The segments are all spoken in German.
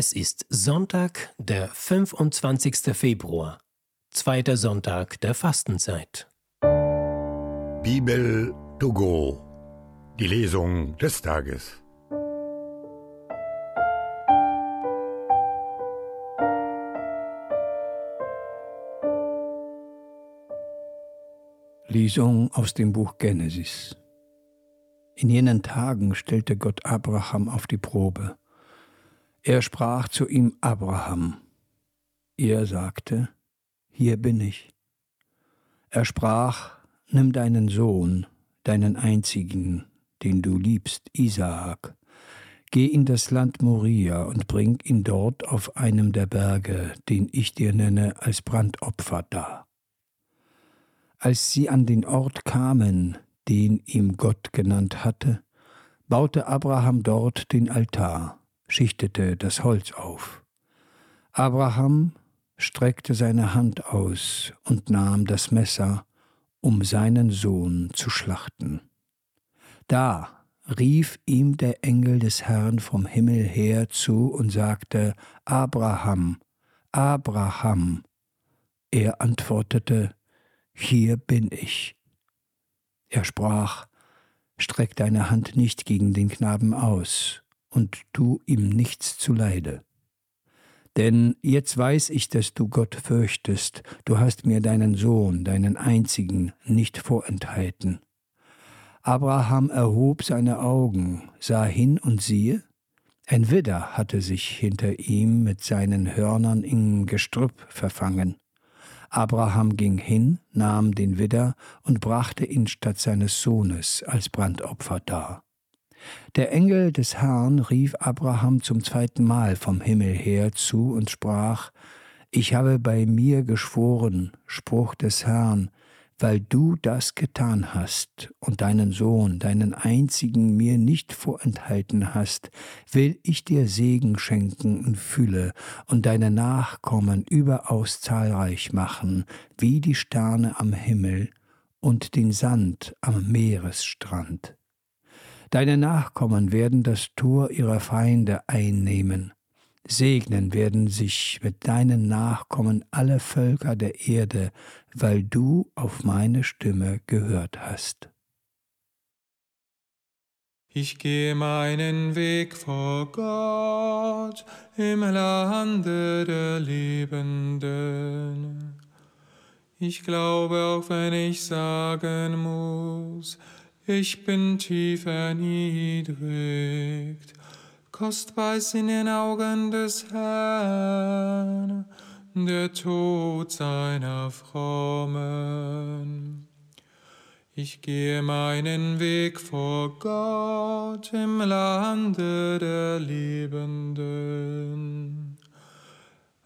Es ist Sonntag, der 25. Februar, zweiter Sonntag der Fastenzeit. Bibel to go. Die Lesung des Tages. Lesung aus dem Buch Genesis. In jenen Tagen stellte Gott Abraham auf die Probe. Er sprach zu ihm Abraham. Er sagte, Hier bin ich. Er sprach, Nimm deinen Sohn, deinen einzigen, den du liebst, Isaak, geh in das Land Moria und bring ihn dort auf einem der Berge, den ich dir nenne, als Brandopfer dar. Als sie an den Ort kamen, den ihm Gott genannt hatte, baute Abraham dort den Altar, schichtete das Holz auf. Abraham streckte seine Hand aus und nahm das Messer, um seinen Sohn zu schlachten. Da rief ihm der Engel des Herrn vom Himmel her zu und sagte, Abraham, Abraham. Er antwortete, Hier bin ich. Er sprach, Streck deine Hand nicht gegen den Knaben aus und tu ihm nichts zuleide. Denn jetzt weiß ich, dass du Gott fürchtest, du hast mir deinen Sohn, deinen einzigen, nicht vorenthalten. Abraham erhob seine Augen, sah hin und siehe, ein Widder hatte sich hinter ihm mit seinen Hörnern in Gestrüpp verfangen. Abraham ging hin, nahm den Widder und brachte ihn statt seines Sohnes als Brandopfer dar. Der Engel des Herrn rief Abraham zum zweiten Mal vom Himmel her zu und sprach, Ich habe bei mir geschworen, Spruch des Herrn, weil du das getan hast und deinen Sohn, deinen einzigen mir nicht vorenthalten hast, will ich dir Segen schenken in Fülle und deine Nachkommen überaus zahlreich machen, wie die Sterne am Himmel und den Sand am Meeresstrand. Deine Nachkommen werden das Tor ihrer Feinde einnehmen. Segnen werden sich mit deinen Nachkommen alle Völker der Erde, weil du auf meine Stimme gehört hast. Ich gehe meinen Weg vor Gott im Lande der Lebenden. Ich glaube, auch wenn ich sagen muss, ich bin tief erniedrigt. Kostbar ist in den Augen des Herrn der Tod seiner Frommen. Ich gehe meinen Weg vor Gott im Lande der Lebenden.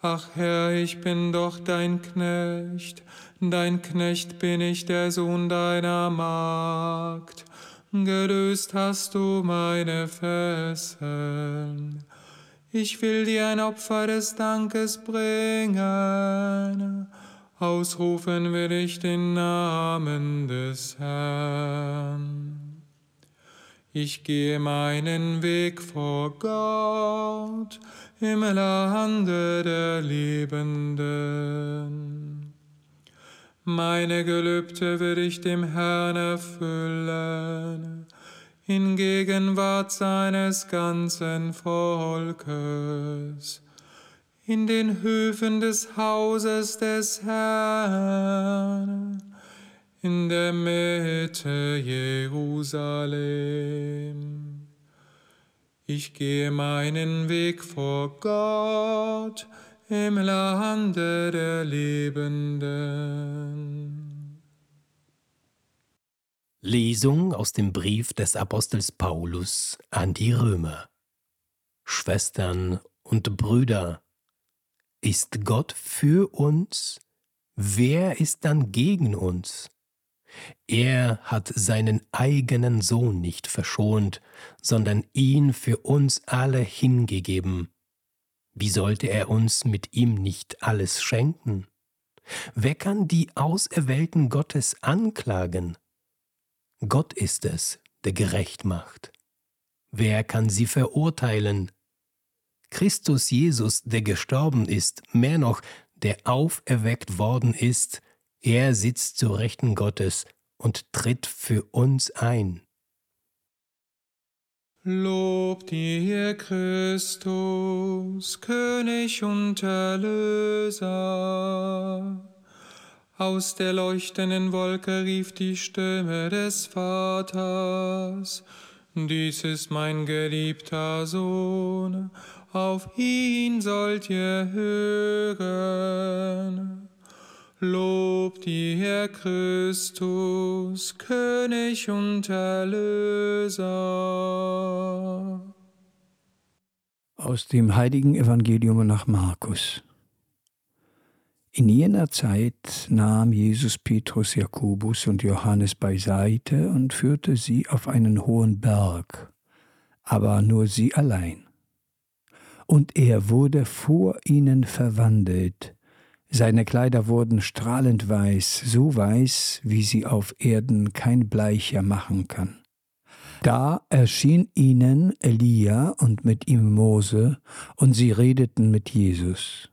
Ach Herr, ich bin doch dein Knecht, Dein Knecht bin ich, der Sohn deiner Magd. Gelöst hast du meine Fesseln. Ich will dir ein Opfer des Dankes bringen. Ausrufen will ich den Namen des Herrn. Ich gehe meinen Weg vor Gott im Lande der Lebenden. Meine Gelübde will ich dem Herrn erfüllen, in Gegenwart seines ganzen Volkes, in den Höfen des Hauses des Herrn, in der Mitte Jerusalem. Ich gehe meinen Weg vor Gott, im Lande der Lebenden. Lesung aus dem Brief des Apostels Paulus an die Römer. Schwestern und Brüder, ist Gott für uns? Wer ist dann gegen uns? Er hat seinen eigenen Sohn nicht verschont, sondern ihn für uns alle hingegeben wie sollte er uns mit ihm nicht alles schenken? Wer kann die Auserwählten Gottes anklagen? Gott ist es, der gerecht macht. Wer kann sie verurteilen? Christus Jesus, der gestorben ist, mehr noch, der auferweckt worden ist, er sitzt zu Rechten Gottes und tritt für uns ein. Lobt ihr Christus, König und Erlöser. Aus der leuchtenden Wolke rief die Stimme des Vaters, Dies ist mein geliebter Sohn, auf ihn sollt ihr hören. Lobt ihr Herr Christus, König und Erlöser. Aus dem heiligen Evangelium nach Markus. In jener Zeit nahm Jesus Petrus, Jakobus und Johannes beiseite und führte sie auf einen hohen Berg, aber nur sie allein. Und er wurde vor ihnen verwandelt, seine Kleider wurden strahlend weiß, so weiß, wie sie auf Erden kein Bleicher machen kann. Da erschien ihnen Elia und mit ihm Mose, und sie redeten mit Jesus.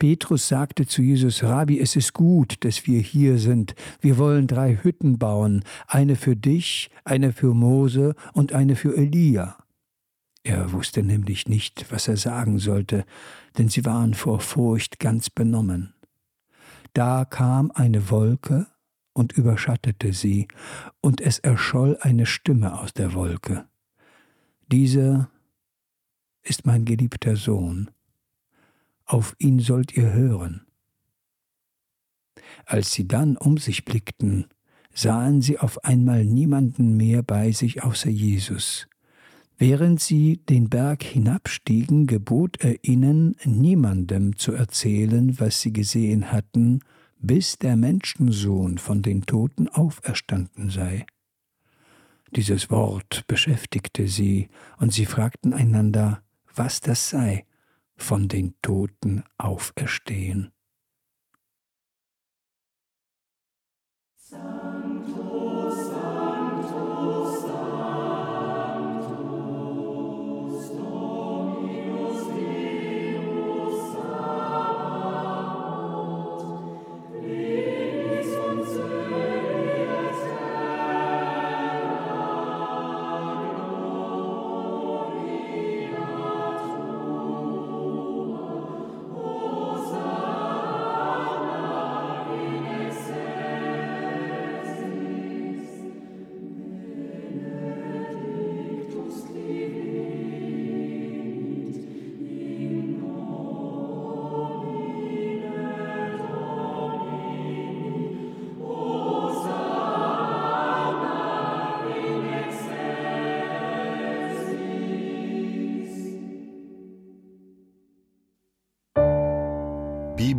Petrus sagte zu Jesus, Rabbi, es ist gut, dass wir hier sind. Wir wollen drei Hütten bauen, eine für dich, eine für Mose und eine für Elia. Er wusste nämlich nicht, was er sagen sollte, denn sie waren vor Furcht ganz benommen. Da kam eine Wolke und überschattete sie, und es erscholl eine Stimme aus der Wolke. Dieser ist mein geliebter Sohn, auf ihn sollt ihr hören. Als sie dann um sich blickten, sahen sie auf einmal niemanden mehr bei sich außer Jesus, Während sie den Berg hinabstiegen, gebot er ihnen, niemandem zu erzählen, was sie gesehen hatten, bis der Menschensohn von den Toten auferstanden sei. Dieses Wort beschäftigte sie, und sie fragten einander, was das sei, von den Toten auferstehen.